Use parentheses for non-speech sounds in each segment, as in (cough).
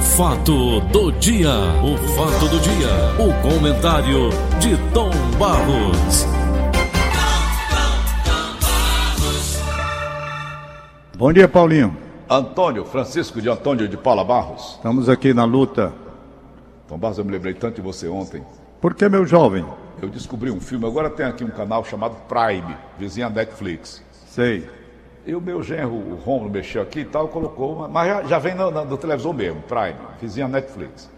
fato do dia, o fato do dia, o comentário de Tom Barros. Bom dia, Paulinho. Antônio, Francisco de Antônio de Paula Barros. Estamos aqui na luta. Tom Barros, eu me lembrei tanto de você ontem. Por que, meu jovem? Eu descobri um filme, agora tem aqui um canal chamado Prime, vizinha Netflix. Sei. E o meu genro, o Romulo, mexeu aqui e tal, colocou, mas já, já vem na, na, do televisor mesmo, Prime, vizinha Netflix.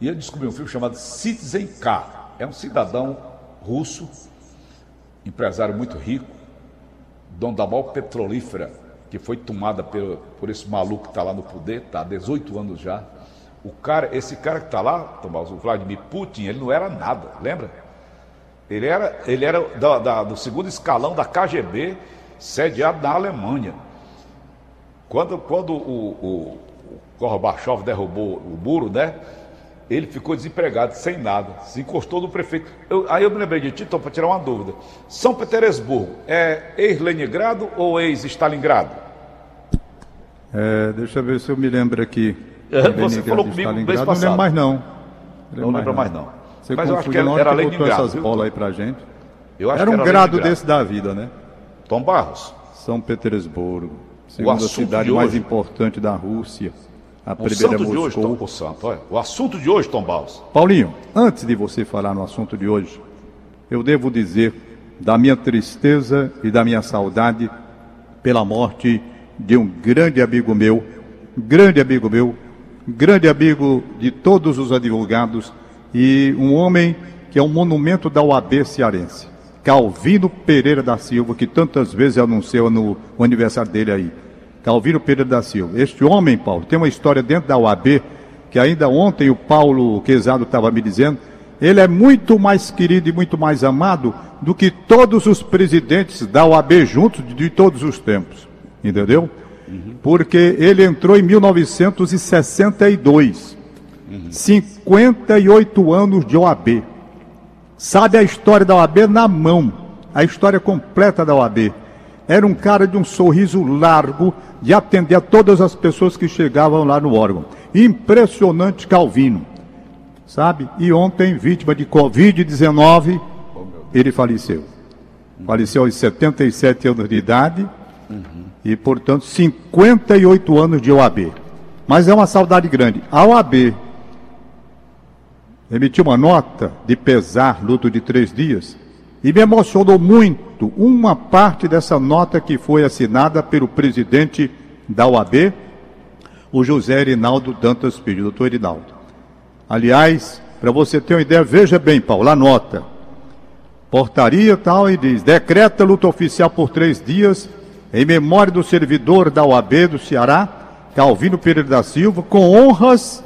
E ele descobriu um filme chamado Citizen K. É um cidadão russo, empresário muito rico, dono da maior petrolífera, que foi tomada por, por esse maluco que está lá no poder, está há 18 anos já. O cara, esse cara que está lá, Tomás, o Vladimir Putin, ele não era nada, lembra? Ele era, ele era da, da, do segundo escalão da KGB, sediado na Alemanha. Quando, quando o, o, o Gorbachev derrubou o muro, né? Ele ficou desempregado, sem nada, se encostou no prefeito. Eu, aí eu me lembrei de ti, então, para tirar uma dúvida. São Petersburgo é ex-Leningrado ou ex-Stalingrado? É, deixa eu ver se eu me lembro aqui. É, você falou comigo no mês Não passado. lembro mais não. Não lembra mais não. Você Mas eu acho que era, era Leningrado. essas viu? bolas aí pra gente. Eu acho Era um grado desse da vida, né? Tom Barros. São Petersburgo, segunda cidade de mais hoje- importante da Rússia. A O primeira santo de hoje, Moscou. Tom, o santo, olha. O assunto de hoje, Tom Barros. Paulinho, antes de você falar no assunto de hoje, eu devo dizer da minha tristeza e da minha saudade pela morte de um grande amigo meu, grande amigo meu, grande amigo de todos os advogados e um homem que é um monumento da OAB cearense, Calvino Pereira da Silva, que tantas vezes anunciou no, aniversário dele aí. Calvino Pereira da Silva. Este homem, Paulo, tem uma história dentro da OAB que ainda ontem o Paulo Quezado estava me dizendo, ele é muito mais querido e muito mais amado do que todos os presidentes da OAB juntos de, de todos os tempos. Entendeu? Porque ele entrou em 1962. 58 anos de OAB. Sabe a história da OAB na mão. A história completa da OAB. Era um cara de um sorriso largo, de atender a todas as pessoas que chegavam lá no órgão. Impressionante Calvino. Sabe? E ontem, vítima de Covid-19, ele faleceu. Faleceu aos 77 anos de idade e, portanto, 58 anos de OAB. Mas é uma saudade grande. A OAB emitiu uma nota de pesar, luto de três dias, e me emocionou muito uma parte dessa nota que foi assinada pelo presidente da OAB, o José Erinaldo Dantas Filho, doutor Erinaldo. Aliás, para você ter uma ideia, veja bem, Paulo, a nota. Portaria tal e diz: decreta luta oficial por três dias em memória do servidor da OAB do Ceará, Calvino Pereira da Silva, com honras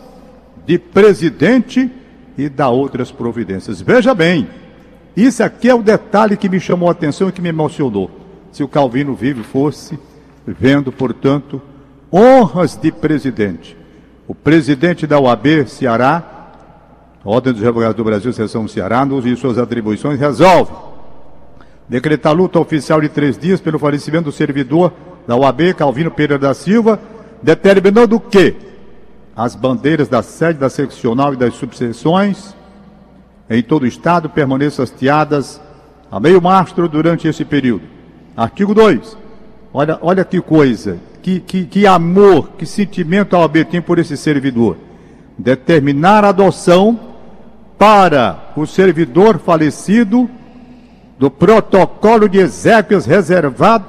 de presidente e dá outras providências. Veja bem, isso aqui é o detalhe que me chamou a atenção e que me emocionou. Se o Calvino vivo fosse vendo, portanto, honras de presidente. O presidente da OAB Ceará, Ordem dos Advogados do Brasil, Seção do Ceará, no uso de suas atribuições, resolve decretar luta oficial de três dias pelo falecimento do servidor da OAB, Calvino Pereira da Silva, determinando que as bandeiras da sede da seccional e das subseções em todo o estado permaneçam hasteadas a meio mastro durante esse período. Artigo 2. Olha, olha que coisa, que, que, que amor, que sentimento a OAB tem por esse servidor. Determinar a adoção para o servidor falecido do protocolo de exéquias reservado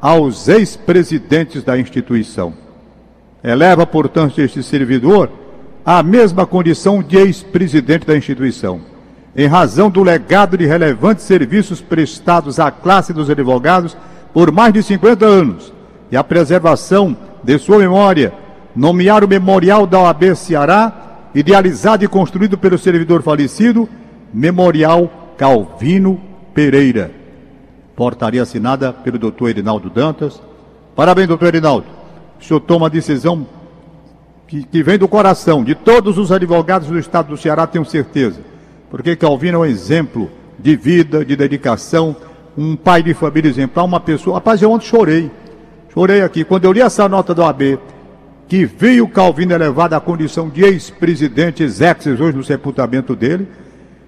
aos ex-presidentes da instituição. Eleva, portanto, este servidor à mesma condição de ex-presidente da instituição, em razão do legado de relevantes serviços prestados à classe dos advogados por mais de 50 anos e a preservação de sua memória, nomear o Memorial da OAB Ceará, idealizado e construído pelo servidor falecido, Memorial Calvino Pereira. Portaria assinada pelo doutor Erinaldo Dantas. Parabéns, doutor Erinaldo. O senhor toma a decisão que, que vem do coração de todos os advogados do estado do Ceará, tenho certeza. Porque Calvino é um exemplo de vida, de dedicação, um pai de família exemplar, uma pessoa. Rapaz, eu ontem chorei. Chorei aqui. Quando eu li essa nota da OAB, que veio Calvino elevado à condição de ex-presidente, ex-exes, hoje no sepultamento dele,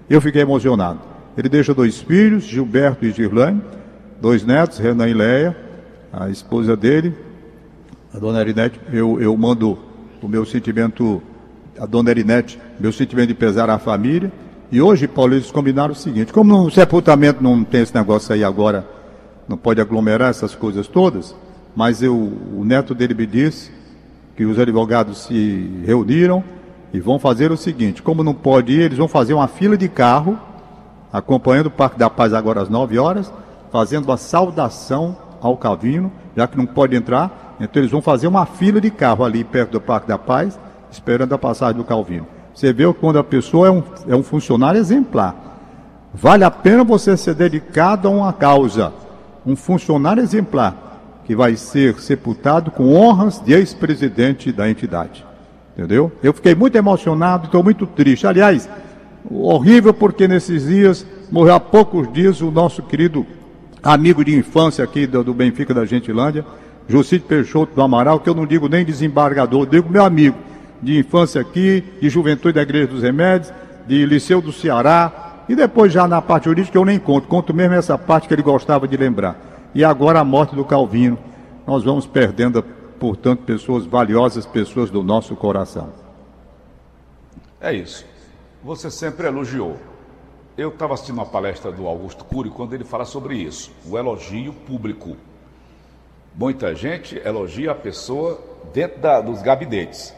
eu fiquei emocionado. Ele deixa dois filhos, Gilberto e Girlane, dois netos, Renan e Leia, a esposa dele, a dona Erinete. Eu, eu mando o meu sentimento, a dona Erinete, meu sentimento de pesar à família. E hoje, Paulo, eles combinaram o seguinte: como no sepultamento não tem esse negócio aí agora, não pode aglomerar essas coisas todas, mas eu, o neto dele me disse que os advogados se reuniram e vão fazer o seguinte: como não pode ir, eles vão fazer uma fila de carro, acompanhando o Parque da Paz agora às 9 horas, fazendo a saudação ao Calvino, já que não pode entrar, então eles vão fazer uma fila de carro ali perto do Parque da Paz, esperando a passagem do Calvino. Você vê quando a pessoa é um, é um funcionário exemplar. Vale a pena você ser dedicado a uma causa. Um funcionário exemplar que vai ser sepultado com honras de ex-presidente da entidade. Entendeu? Eu fiquei muito emocionado, estou muito triste. Aliás, horrível porque nesses dias, morreu há poucos dias, o nosso querido amigo de infância aqui do, do Benfica da Gentilândia, Jocito Peixoto do Amaral, que eu não digo nem desembargador, digo meu amigo de infância aqui, de juventude da Igreja dos Remédios, de Liceu do Ceará, e depois já na parte jurídica eu nem conto, conto mesmo essa parte que ele gostava de lembrar. E agora a morte do Calvino. Nós vamos perdendo, portanto, pessoas valiosas, pessoas do nosso coração. É isso. Você sempre elogiou. Eu estava assistindo uma palestra do Augusto Cury quando ele fala sobre isso, o elogio público. Muita gente elogia a pessoa dentro da, dos gabinetes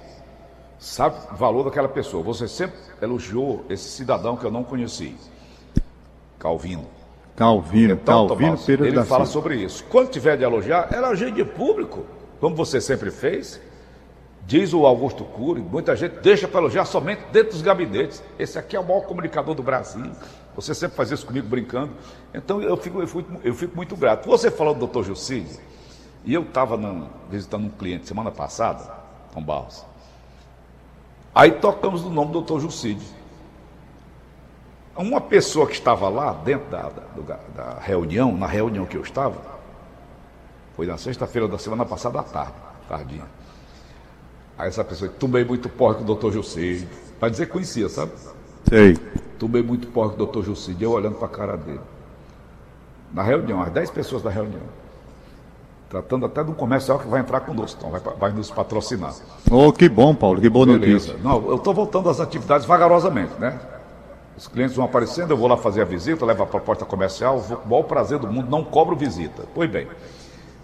sabe o valor daquela pessoa. Você sempre elogiou esse cidadão que eu não conheci, Calvino. Calvino, então, Calvino Tomás, Ele fala sobre isso. Quando tiver de elogiar, elogie de público, como você sempre fez. Diz o Augusto Cury, muita gente deixa para elogiar somente dentro dos gabinetes. Esse aqui é o maior comunicador do Brasil. Você sempre faz isso comigo brincando. Então eu fico, eu fico, eu fico muito grato. Você falou do Dr. Jucide, e eu estava visitando um cliente semana passada, Tom Barros. Aí tocamos no nome do doutor Jucide. Uma pessoa que estava lá dentro da, da, da, reunião, na reunião que eu estava, foi na sexta-feira da semana passada à tarde, tardinha. Aí essa pessoa, tomei muito porre com o doutor Jucide. Para dizer que conhecia, sabe? Sei. Tomei muito porre com o doutor Jucide, eu olhando para a cara dele. Na reunião, as dez pessoas da reunião tratando até de um comercial que vai entrar conosco, então vai, vai nos patrocinar. Oh, que bom, Paulo, que boa Beleza. notícia. Não, eu estou voltando às atividades vagarosamente, né? Os clientes vão aparecendo, eu vou lá fazer a visita, levo a proposta comercial, vou com o maior prazer do mundo, não cobro visita. Pois bem.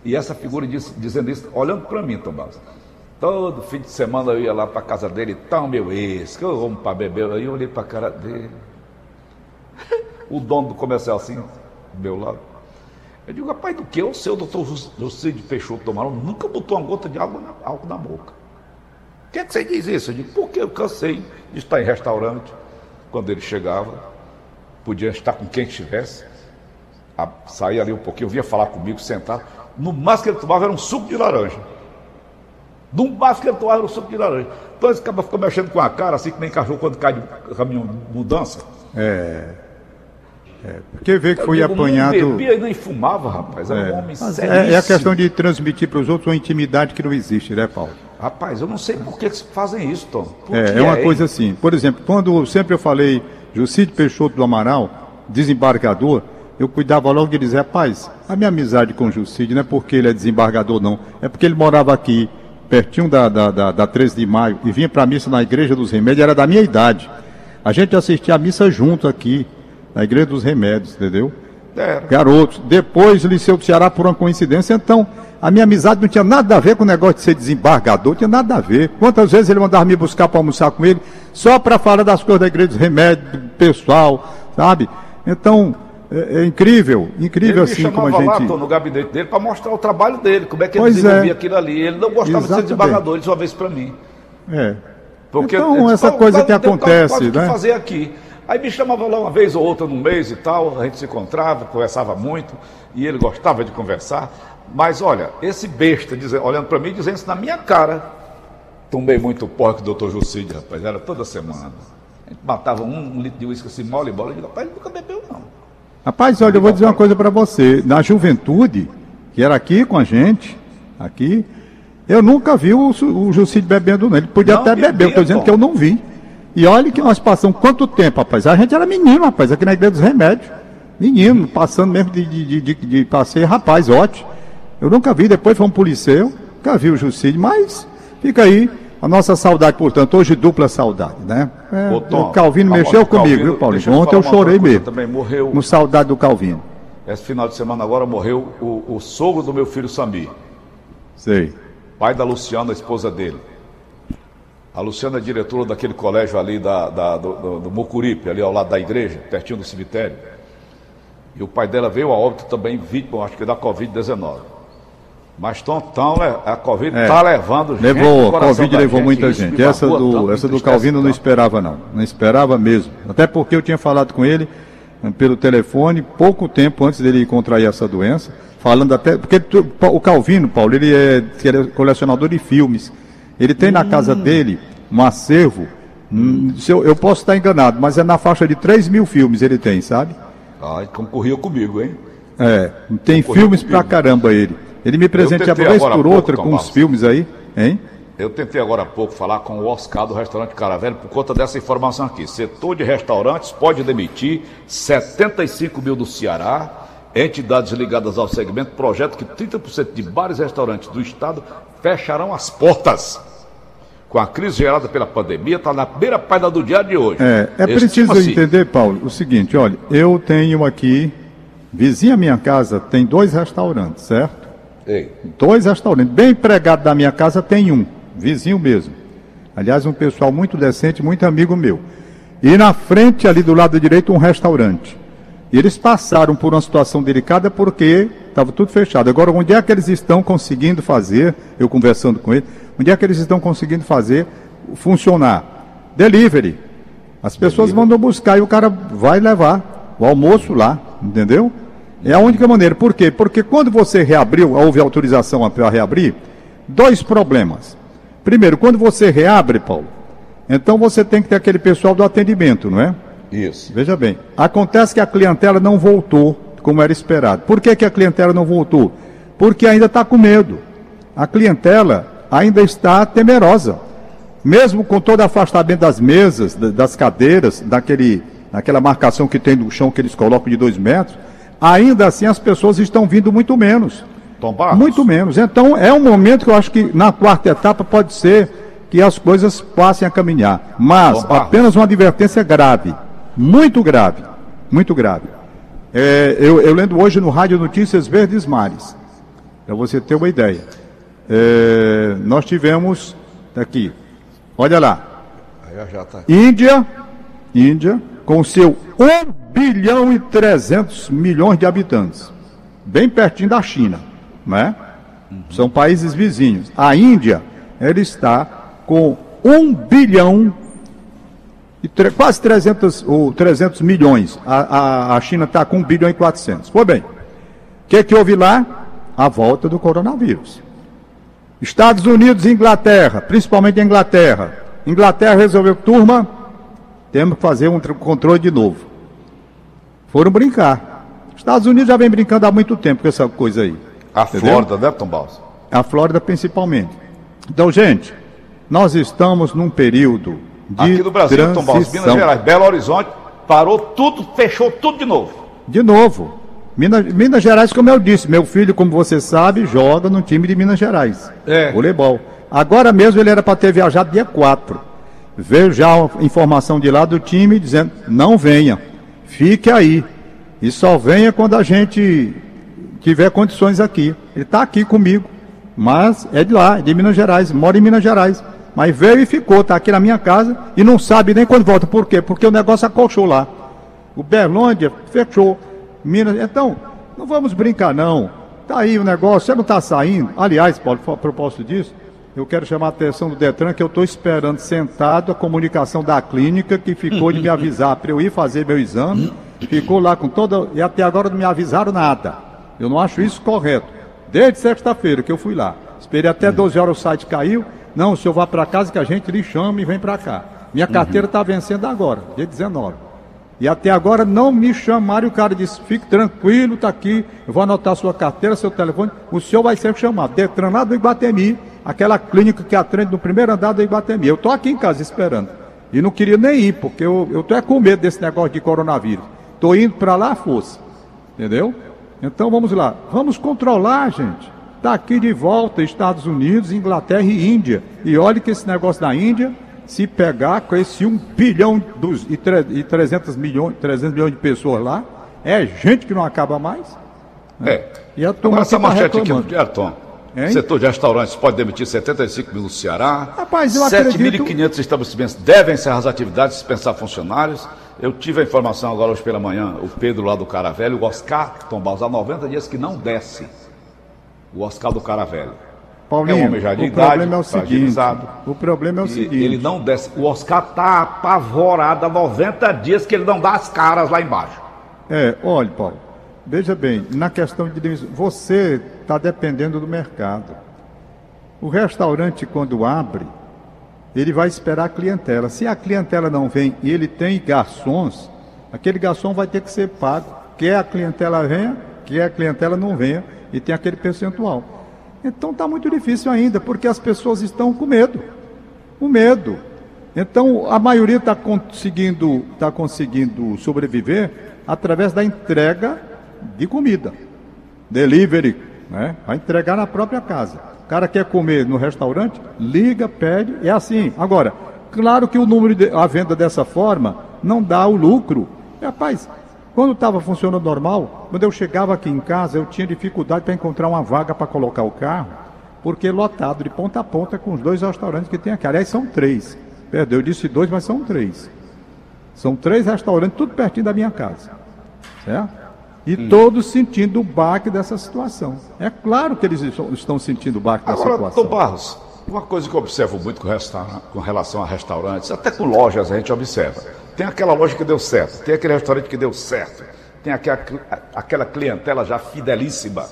E essa figura diz, dizendo isso, olhando para mim, Tomás. Todo fim de semana eu ia lá para casa dele, tal meu ex, que eu vamos para beber. Aí eu olhei para a cara dele. o dono do comercial assim, do meu lado. Eu digo, rapaz, do que? O seu doutor José de Peixoto do Amaral nunca botou uma gota de água na, álcool na boca. Por que, é que você diz isso? Eu digo, porque eu cansei de estar em restaurante, quando ele chegava, podia estar com quem estivesse, sair ali um pouquinho, vinha falar comigo, sentar. No máximo que ele tomava era um suco de laranja. No máximo que ele tomava era um suco de laranja. Então esse cara ficou mexendo com a cara, assim que nem cachorro quando cai de caminhão de mudança. É. É, porque vê que foi eu apanhado. Não bebia e nem fumava, rapaz. Era é. um homem sério. É, é, a questão de transmitir para os outros uma intimidade que não existe, né, Paulo? Rapaz, eu não sei por que fazem isso, Tom. é, é uma coisa assim. Por exemplo, quando sempre eu falei Jucide Peixoto do Amaral, desembargador, eu cuidava logo de dizer, rapaz, a minha amizade com o Jucide não é porque ele é desembargador, não. É porque ele morava aqui, pertinho da, da, da, da 13 de maio, e vinha para a missa na Igreja dos Remédios, era da minha idade. A gente assistia a missa junto aqui na Igreja dos Remédios, entendeu? Era. Garotos. Depois, Liceu do Ceará, por uma coincidência. Então, a minha amizade não tinha nada a ver com o negócio de ser desembargador, tinha nada a ver. Quantas vezes ele mandava me buscar para almoçar com ele, só para falar das coisas da Igreja dos Remédios, do pessoal, sabe? Então, é, é incrível, incrível ele assim como a gente. Lá, tô no gabinete dele para mostrar o trabalho dele, como é que ele pois desenvolvia é. aquilo ali. Ele não gostava Exatamente. de ser desembargador, ele só fez para mim. É. Porque então, essa coisa que acontece, né? Que fazer aqui. Aí me chamava lá uma vez ou outra no mês e tal, a gente se encontrava, conversava muito, e ele gostava de conversar. Mas olha, esse besta dizendo, olhando para mim, dizendo isso na minha cara. Tomei muito porco do doutor Jucide, rapaz, era toda semana. A gente matava um, um litro de uísque assim, mole e bola, e digo, rapaz, ele nunca bebeu não. Rapaz, olha, eu vou dizer uma coisa para você. Na juventude, que era aqui com a gente, aqui, Eu nunca vi o, o Jucide bebendo, não. Ele podia Não até beber, eu estou dizendo pô. que eu não vi. E olha que nós passamos quanto tempo, rapaz? A gente era menino, rapaz, aqui na Igreja dos Remédios. Menino, passando mesmo de, de, de, de, passeio, rapaz, ótimo. Eu nunca vi, depois foi um policial, nunca vi o Jucide, mas fica aí a nossa saudade, portanto, hoje dupla saudade, né? É, Ô, Tom, o Calvino mexeu comigo, Calvino, viu, Paulinho? eu Ontem eu uma chorei mesmo. também, morreu- No saudade do Calvino. Esse final de semana agora morreu o, o sogro do meu filho Samir, Sei. pai da Luciana, a esposa dele. A Luciana é diretora daquele colégio ali da, da- do, do, do Mucuripe, ali ao lado da igreja, pertinho do cemitério. E o pai dela veio a óbito também, vítima, acho que da Covid-19. Mas tão, tão, a Covid É. está levando gente Levou, a Covid levou gente, muita gente. Essa tanto, do, me essa do Calvino não tanto. esperava, não. Não esperava mesmo. Até porque eu tinha falado com ele eh, pelo telefone pouco tempo antes dele contrair essa doença, falando até. Porque o Calvino, Paulo, ele é, ele é colecionador de filmes. Ele tem na casa Hum. dele um acervo. hum, eu, eu posso estar enganado, mas é na faixa de 3 mil filmes ele tem, sabe? Ai, concorria comigo, hein? É, tem Concorreu filmes comigo. pra caramba ele. Ele me presenteava tentei vez por pouco, outra Tom com uns Barros. filmes aí, hein? Eu tentei agora há pouco falar com o Oscar do restaurante Caravelho por conta dessa informação aqui. Setor de restaurantes pode demitir 75 mil do Ceará. Entidades ligadas ao segmento projetam que 30% de bares e restaurantes do estado fecharão as portas. Com a crise gerada pela pandemia, está na primeira página do diário de hoje. É, é preciso entender, Paulo, o seguinte, olha, eu tenho aqui, vizinha à minha casa tem dois restaurantes, certo? Ei, Dois restaurantes. Bem empregado da minha casa tem um, vizinho mesmo. Aliás, um pessoal muito decente, muito amigo meu. E na frente, ali do lado direito, um restaurante. E eles passaram por uma situação delicada porque estava tudo fechado. Agora, onde é que eles estão conseguindo fazer, eu conversando com eles, onde é que eles estão conseguindo fazer funcionar? Delivery. As pessoas mandam buscar e o cara vai levar o almoço lá, entendeu? É a única maneira. Por quê? Porque quando você reabriu, houve autorização para reabrir, dois problemas. Primeiro, quando você reabre, Paulo, então você tem que ter aquele pessoal do atendimento, não é? isso. Veja bem, acontece que a clientela não voltou como era esperado. Por que, que a clientela não voltou? Porque ainda está com medo. A clientela ainda está temerosa. Mesmo com todo afastamento das mesas, da- das cadeiras, daquele, daquela marcação que tem no chão que eles colocam de dois metros, ainda assim as pessoas estão vindo muito menos. Muito menos. Então é um momento que eu acho que na quarta etapa pode ser que as coisas passem a caminhar. Mas apenas uma advertência grave. Muito grave. Muito grave. É, eu, eu lendo hoje no Rádio Notícias Verdes Mares. Para você ter uma ideia. É, nós tivemos aqui. Olha lá. Tá. Índia, Índia, com seu 1 bilhão e 300 milhões de habitantes, bem pertinho da China, né? São países vizinhos. A Índia, ela está com 1 bilhão quase 300, ou 300 milhões. A, a, a China está com 1 bilhão e 400. Foi bem. O que, que houve lá? A volta do coronavírus. Estados Unidos e Inglaterra, principalmente a Inglaterra. Inglaterra resolveu, turma, temos que fazer um tr- controle de novo. Foram brincar. Estados Unidos já vem brincando há muito tempo com essa coisa aí. A Entendeu? Flórida, né, Tom Barros? A Flórida principalmente. Então, gente, nós estamos num período Aqui no Brasil, Tom Barros, Minas transição. Gerais, Belo Horizonte, parou tudo, fechou tudo de novo. De novo. Minas, Minas Gerais, como eu disse, meu filho, como você sabe, joga no time de Minas Gerais. É. Voleibol. Agora mesmo ele era para ter viajado dia 4. Veio já a informação de lá do time dizendo: não venha, fique aí. E só venha quando a gente tiver condições aqui. Ele está aqui comigo, mas é de lá, é de Minas Gerais, mora em Minas Gerais. Mas veio e ficou, está aqui na minha casa e não sabe nem quando volta. Por quê? Porque o negócio acolchou lá. O Berlândia fechou. Minas. Então, não vamos brincar, não. Tá aí o negócio, você não está saindo. Aliás, Paulo, a propósito disso, eu quero chamar a atenção do Detran que eu estou esperando sentado a comunicação da clínica que ficou de me avisar para eu ir fazer meu exame. Ficou lá com toda. E até agora não me avisaram nada. Eu não acho isso correto. Desde sexta-feira que eu fui lá. Esperei até 12 horas o site caiu. Não, o senhor vá para casa que a gente lhe chama e vem para cá. Minha carteira está vencendo agora, dia 19. E até agora não me chamaram e o cara disse, fique tranquilo, tá aqui, eu vou anotar sua carteira, seu telefone, o senhor vai ser chamado. Detran lá do Iguatemi aquela clínica que atende no primeiro andar da Iguatemi. Eu estou aqui em casa esperando. E não queria nem ir, porque eu, tô é com medo desse negócio de coronavírus. Estou indo para lá, fosse. Entendeu? Então vamos lá. Vamos controlar, gente. Está aqui de volta Estados Unidos, Inglaterra e Índia. E olhe que esse negócio da Índia, se pegar com esse 1 bilhão dos, e, tre, e 300, milhões, 300 milhões de pessoas lá, é gente que não acaba mais. Né? É. E a turma Agora, essa manchete aqui do Tom. Hein? Setor de restaurantes pode demitir 75 mil no Ceará. Rapaz, eu 7.500 estabelecimentos devem encerrar as atividades dispensar funcionários. Eu tive a informação agora hoje pela manhã, o Pedro lá do Caravelho, o Oscar Tombaus, há 90 dias que não desce. O Oscar do Caravelho. Paulinho, é um homem já de o idade, problema é o seguinte, o problema é o seguinte. Ele não desce. O Oscar está apavorado há 90 dias que ele não dá as caras lá embaixo. É, olha, Paulo, veja bem, na questão de você está dependendo do mercado. O restaurante, quando abre, ele vai esperar a clientela. Se a clientela não vem e ele tem garçons, aquele garçom vai ter que ser pago. Quer a clientela venha, quer a clientela não venha, e tem aquele percentual. Então está muito difícil ainda, porque as pessoas estão com medo. Com medo. Então a maioria está conseguindo, tá conseguindo sobreviver através da entrega de comida. Delivery, né? Vai entregar na própria casa. O cara quer comer no restaurante, liga, pede, é assim. Agora, claro que o número de a venda dessa forma não dá o lucro. Rapaz, quando estava funcionando normal, quando eu chegava aqui em casa, eu tinha dificuldade para encontrar uma vaga para colocar o carro, porque lotado de ponta a ponta com os dois restaurantes que tem aqui. Aliás, são três. Perdeu, eu disse dois, mas são três. São três restaurantes, tudo pertinho da minha casa. Certo? E hum. todos sentindo o baque dessa situação. É claro que eles estão sentindo o baque dessa Agora, situação. Agora, Barros, uma coisa que eu observo muito com, com, relação a restaurantes, até com lojas a gente observa. Tem aquela loja que deu certo, tem aquele restaurante que deu certo, tem aquela, aquela clientela já fidelíssima,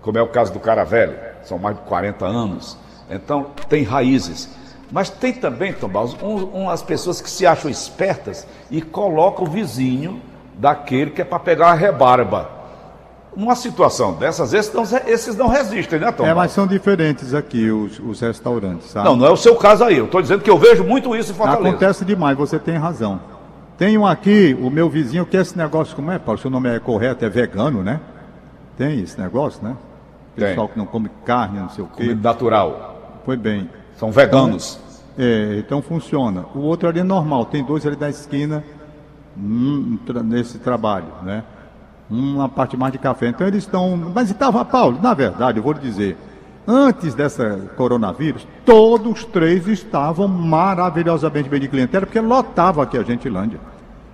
como é o caso do Cara Velho, são mais de 40 anos. Então, tem raízes. Mas tem também, Tom Barros, um, umas pessoas que se acham espertas e colocam o vizinho daquele que é para pegar a rebarba. Numa situação dessas, esses não, esses não resistem, né, Tom? É, mas são diferentes aqui os, os restaurantes, sabe? Não, não é o seu caso aí. Eu estou dizendo que eu vejo muito isso em Fortaleza. Acontece demais, você tem razão. Tem um aqui, o meu vizinho, que é esse negócio, como é, Paulo? Se o nome é correto, é vegano, né? Tem esse negócio, né? Pessoal que não come carne, não sei o quê. Comida natural. Foi bem. São veganos. Então, é, então funciona. O outro ali é normal, tem dois ali da esquina nesse trabalho, né? Uma parte mais de café. Então eles estão. Mas estava, Paulo, na verdade, eu vou lhe dizer, antes dessa coronavírus, todos os três estavam maravilhosamente bem de clientela, porque lotava aqui a Gentilândia.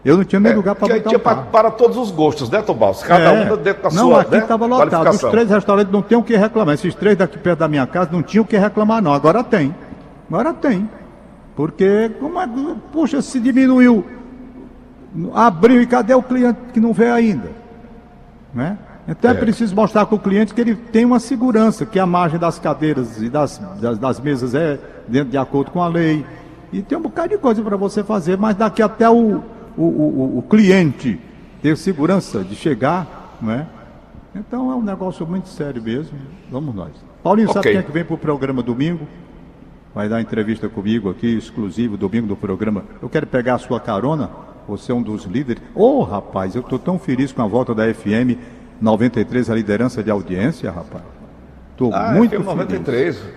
Eu não tinha nem é, lugar para botar tinha para, para todos os gostos, né, Tomás? Cada é, um dentro da não, sua aqui estava né, lotado. Os três restaurantes não tem o que reclamar. Esses três daqui perto da minha casa não tinham o que reclamar, não. Agora tem. Agora tem. Porque, como é, puxa, se diminuiu abriu e cadê o cliente que não vê ainda? Né? Então é. é preciso mostrar para o cliente que ele tem uma segurança, que a margem das cadeiras e das, das, das mesas é dentro de acordo com a lei. E tem um bocado de coisa para você fazer, mas daqui até o, o, o, o cliente ter segurança de chegar, né? Então é um negócio muito sério mesmo. Vamos nós. Paulinho, okay. sabe quem é que vem para o programa domingo? Vai dar entrevista comigo aqui, exclusivo, domingo do programa. Eu quero pegar a sua carona você é um dos líderes. Ô, oh, rapaz, eu estou tão feliz com a volta da FM 93, a liderança de audiência, rapaz. Estou ah, muito FM 93. feliz.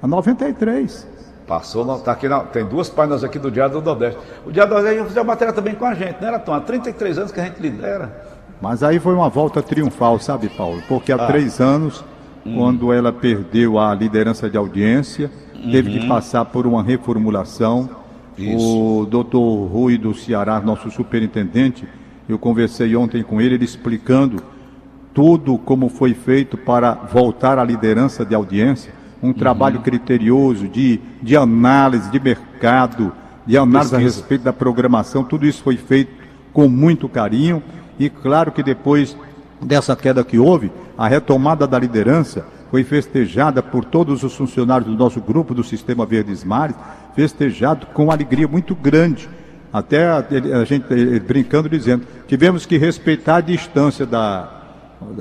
A 93. Passou, tá aqui na, tem duas páginas aqui do Diário do Nordeste. O Diário do Nordeste fazer uma matéria também com a gente, não era, Tom? Há 33 anos que a gente lidera. Mas aí foi uma volta triunfal, sabe, Paulo? Porque há ah. três anos, hum. quando ela perdeu a liderança de audiência, uhum. teve que uhum. passar por uma reformulação isso. O doutor Rui do Ceará, nosso superintendente, eu conversei ontem com ele, ele explicando tudo como foi feito para voltar à liderança de audiência, um uhum. trabalho criterioso de, de análise de mercado, de análise Pesquisa. a respeito da programação, tudo isso foi feito com muito carinho e claro que depois dessa queda que houve, a retomada da liderança foi festejada por todos os funcionários do nosso grupo do Sistema Verdes Mares, festejado com alegria muito grande. Até a, a gente brincando dizendo, tivemos que respeitar a distância da,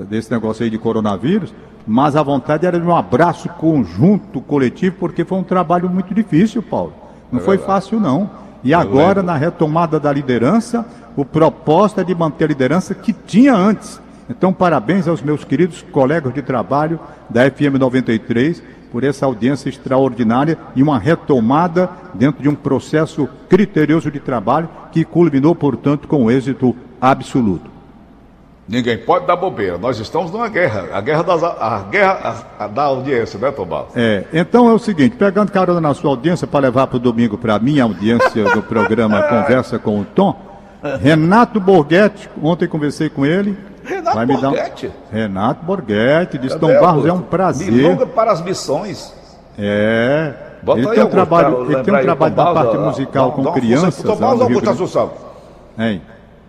desse negócio aí de coronavírus, mas a vontade era de um abraço conjunto, coletivo, porque foi um trabalho muito difícil, Paulo. Não É foi fácil, não. E agora, lembro. na retomada da liderança, o propósito é de manter a liderança que tinha antes. Então, parabéns aos meus queridos colegas de trabalho da FM 93 por essa audiência extraordinária e uma retomada dentro de um processo criterioso de trabalho que culminou, portanto, com êxito absoluto. Ninguém pode dar bobeira. Nós estamos numa guerra. A guerra, das, a guerra a- a da audiência, né, Tomás? É, então é o seguinte, pegando carona na sua audiência para levar para o domingo para a minha audiência do programa (laughs) Conversa com o Tom, Renato Borghetti, ontem conversei com ele. Renato vai me dar um- Borghetti? Renato Borghetti, disse Cadê, Tom Barros, é um prazer. Milonga para as missões. É. Bota ele tem um trabalho, ele tem um trabalho da parte musical com crianças. Tom Barros Augusto Assunção? Hein?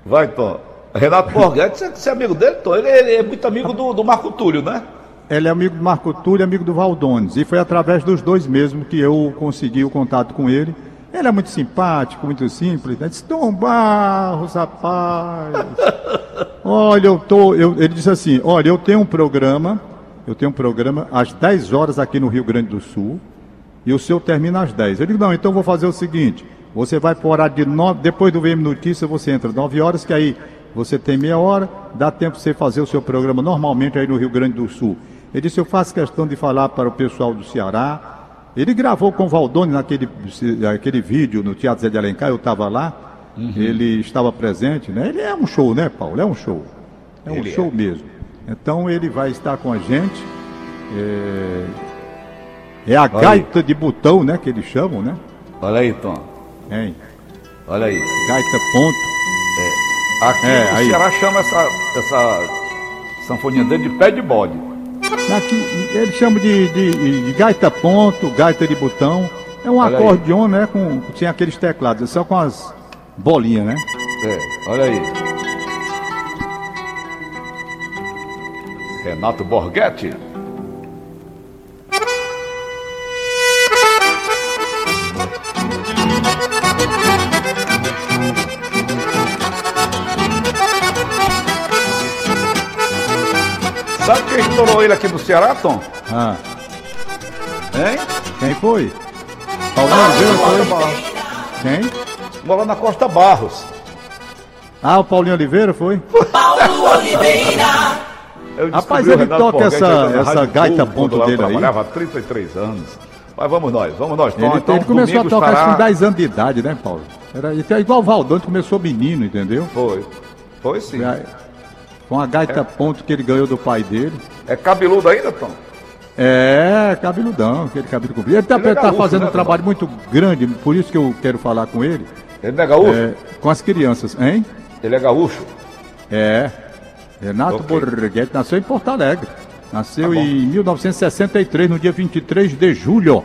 Vai, Tom. Renato Borghetti, você, é amigo dele, Tom? Ele, ele é muito amigo do, do Marco Túlio, né? Ele é amigo do Marco Túlio e amigo do Valdones. E foi através dos dois mesmo que eu consegui o contato com ele. Ele é muito simpático, muito simples. Né? Disse, Tom Barros, rapaz. (laughs) Olha, eu tô. eu- ele disse assim: olha, eu tenho um programa, eu tenho um programa às 10 horas aqui no Rio Grande do Sul. E o seu termina às 10. Eu digo, não, então vou fazer o seguinte: você vai para o horário de 9, depois do VM Notícia, você entra 9 horas, que aí você tem meia hora, dá tempo você fazer o seu programa normalmente aí no Rio Grande do Sul. Ele disse, eu faço questão de falar para o pessoal do Ceará. Ele gravou com o Valdone naquele aquele vídeo no Teatro Zé de Alencar, eu estava lá, ele estava presente, né? Ele é um show, né, Paulo? É um show. É um Ele é. show mesmo. Então ele vai estar com a gente. É, é a aí. gaita de botão, né? Que eles chamam, né? Olha aí, Tom. Hein? Olha aí. Gaita ponto. Aqui É, o aí. Ceará chama essa, essa sanfoninha dele de pé de bode. Aqui, eles chamam de, de- de gaita ponto, gaita de botão. É um Olha aí. acordeon, né? Com, tinha aqueles teclados, só com as bolinhas, né? É, olha aí. Renato Borghetti. Estourou ele aqui no Ceará, Tom? Ah, Hein? quem foi? Paulinho Oliveira foi? Quem? Mora na Costa Barros. Ah, o Paulinho Oliveira foi? Eu Rapaz, descobri o ele toca essa- aí essa gaita ponto dele aí. trabalhava há 33 anos. Mas vamos nós, vamos nós. Tom. Ele, então, ele começou a tocar estará- com 10 anos de idade, né, Paulo? Era então, igual o Valdão, que começou menino, entendeu? Foi. Foi sim. Já- Com a gaita ponto que ele ganhou do pai dele. É cabeludo ainda, Tom? É, cabeludão, aquele cabelo comprido. Ele está Ele é gaúcho, fazendo né, um trabalho muito grande, por isso que eu quero falar com ele, Ele não é gaúcho? é, com as crianças, hein? Ele é gaúcho? É. Renato Ok. Borghetti nasceu em Porto Alegre. Nasceu Tá em 1963, no dia 23 de julho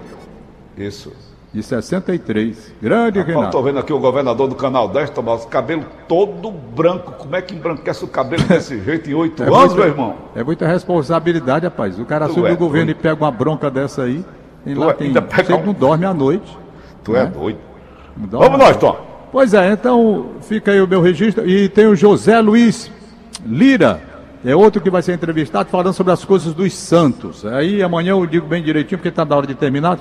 Isso. De 63. Grande Renato. tô vendo aqui o governador do Canal 10, Tomás, cabelo todo branco. Como é que embranquece o cabelo desse (laughs) jeito em oito É anos, meu irmão? É muita responsabilidade, rapaz. O cara Tu assume é o governo doido. e pega uma bronca dessa aí. E Tu lá é- tem. Você um- não dorme à noite. Tu é Né? doido. Não dorme Vamos nós. Tom. Pois é, então fica aí o meu registro. E tem o José Luiz Lira, é outro que vai ser entrevistado falando sobre as coisas dos santos. Aí amanhã eu digo bem direitinho, porque está na hora de terminar.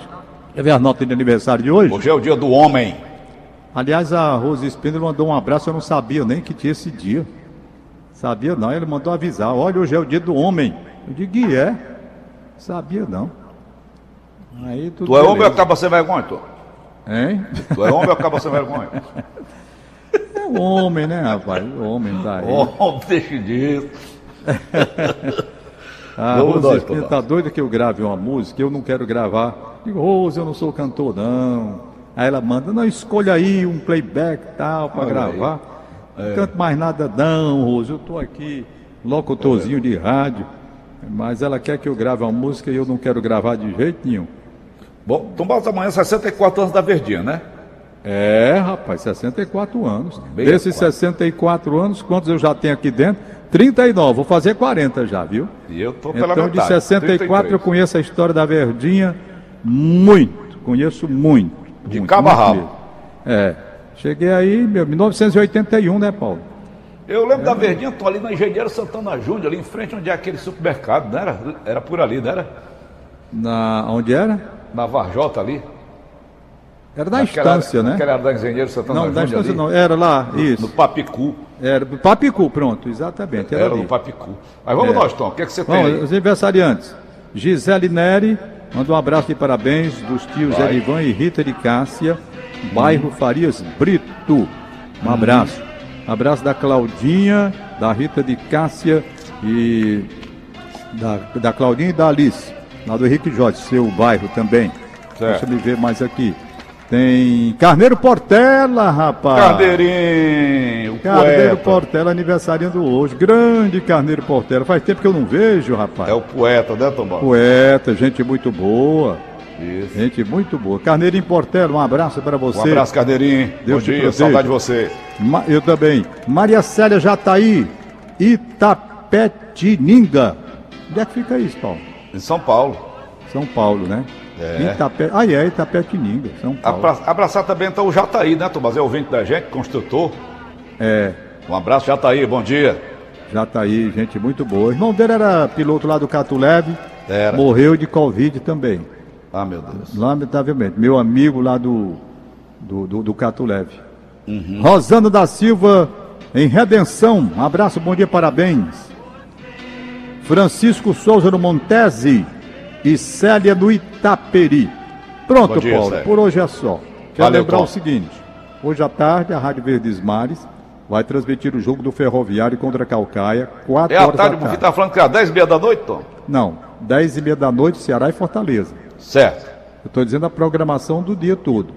Quer ver as notas de aniversário de hoje? Hoje é o dia do homem. Aliás, a Rose Spindler mandou um abraço, eu não sabia nem que tinha esse dia. Sabia não, ele mandou avisar. Olha, hoje é o dia do homem. Eu digo, e é? Sabia não. Aí tudo Tu é homem ou beleza. acaba sem vergonha, Tom? Hein? Tu é homem ou acaba sem vergonha? (laughs) É o homem, né, rapaz? O homem tá aí. Homem, deixa disso. (laughs) A Vamos Rose nós, tá doida que eu grave uma música, eu não quero gravar. Digo, Rose, eu não sou cantor, não. Aí ela manda, não, escolha aí um playback tal, para gravar. É. Não canto mais nada, não, Rose, eu tô aqui, locutorzinho de rádio. Mas ela quer que eu grave uma música e eu não quero gravar de jeito nenhum. Bom, Tomás amanhã 64 anos da Verdinha, né? É, rapaz, 64 anos. Bem Desses quase. 64 anos, quantos eu já tenho aqui dentro? 39, vou fazer 40 já, viu? E eu tô pela Então, de metade. 64 eu 33. conheço a história da Verdinha muito, conheço muito. De muito, cabo muito mesmo. É. Cheguei aí, meu, 1981, né, Paulo? Eu lembro da Verdinha, tô ali na Engenheiro Santana Júnior, ali em frente onde é aquele supermercado, não era? Era por ali, não era? Na, onde era? Na Varjota ali. Era na Naquela- instância, né? Naquela era da Engenheiro Santana Não, Júnior na instância ali. não. Era lá, isso. No Papicu. Era Papicu, pronto, exatamente. Era, Era Papicu. Mas vamos É. nós, Tom. O que, é que você tem Bom, aí? os aniversariantes. Gisele Neri, manda um abraço de parabéns dos tios Vai. Erivan e Rita de Cássia, bairro Farias Brito. Um abraço. Abraço da Claudinha, da Rita de Cássia e da, da Claudinha e da Alice, lá do Henrique Jorge, seu bairro também. Certo. Deixa eu me ver mais aqui. Tem Carneiro Portela, rapaz. Cardeirinho, o Carneiro poeta. Portela aniversariando hoje. Grande Carneiro Portela. Faz tempo que eu não vejo, rapaz. É o poeta, né, Tombal? Poeta, gente muito boa. Isso. Gente muito boa. Carneirinho Portela, um abraço para você. Um abraço, Cardeirinho. Deus Bom te dia, proteja. saudade de você. Ma- Eu também. Maria Célia Jataí, Itapetininga. Onde é que fica isso, Paulo? Em São Paulo. São Paulo, né? É. Itape... Ah, é, Itapetininga, São Paulo. Abra- Abraçar também então o Jataí, né, Tomás? É ouvinte da gente, construtor. É, Um abraço, Jataí, bom dia. Jataí, gente muito boa. O irmão dele era piloto lá do Cato Leve. Era. Morreu de Covid também. Ah, meu Deus. Lamentavelmente. Meu amigo lá do, do, do, do Cato Leve. Rosana da Silva, em Redenção. Um abraço, bom dia, parabéns. Francisco Souza no Montese e Célia no Itaperi. Pronto, dia, Paulo, Célia. por hoje é só. Quero Valeu, lembrar Tom. o seguinte: hoje à tarde, a Rádio Verdes Mares vai transmitir o jogo do Ferroviário contra a Calcaia, 4 É a horas tarde, da você tarde. tá falando que é às 10 e meia da noite, Tom? Não, 10 e meia da noite, Ceará e Fortaleza. Certo. Eu estou dizendo a programação do dia todo.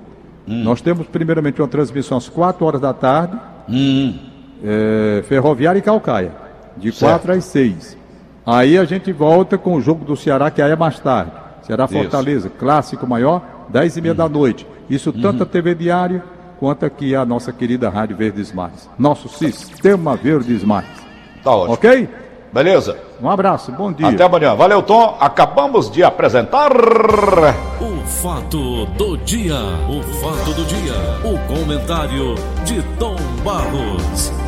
Hum. Nós temos primeiramente uma transmissão às 4 horas da tarde, Hum. é, Ferroviária e Calcaia, de Certo. 4 às 6. Aí a gente volta com o jogo do Ceará, que aí é mais tarde. Ceará Isso. Uhum. Fortaleza, clássico maior, 10 e meia da noite. Isso tanto a TV Diário quanto aqui a nossa querida Rádio Verdes Mares. Nosso Sistema Verdes Mares. Tá ótimo. Ok? Beleza? Um abraço, bom dia. Até amanhã. Valeu, Tom. Acabamos de apresentar. O fato do dia. O fato do dia. O comentário de Tom Barros.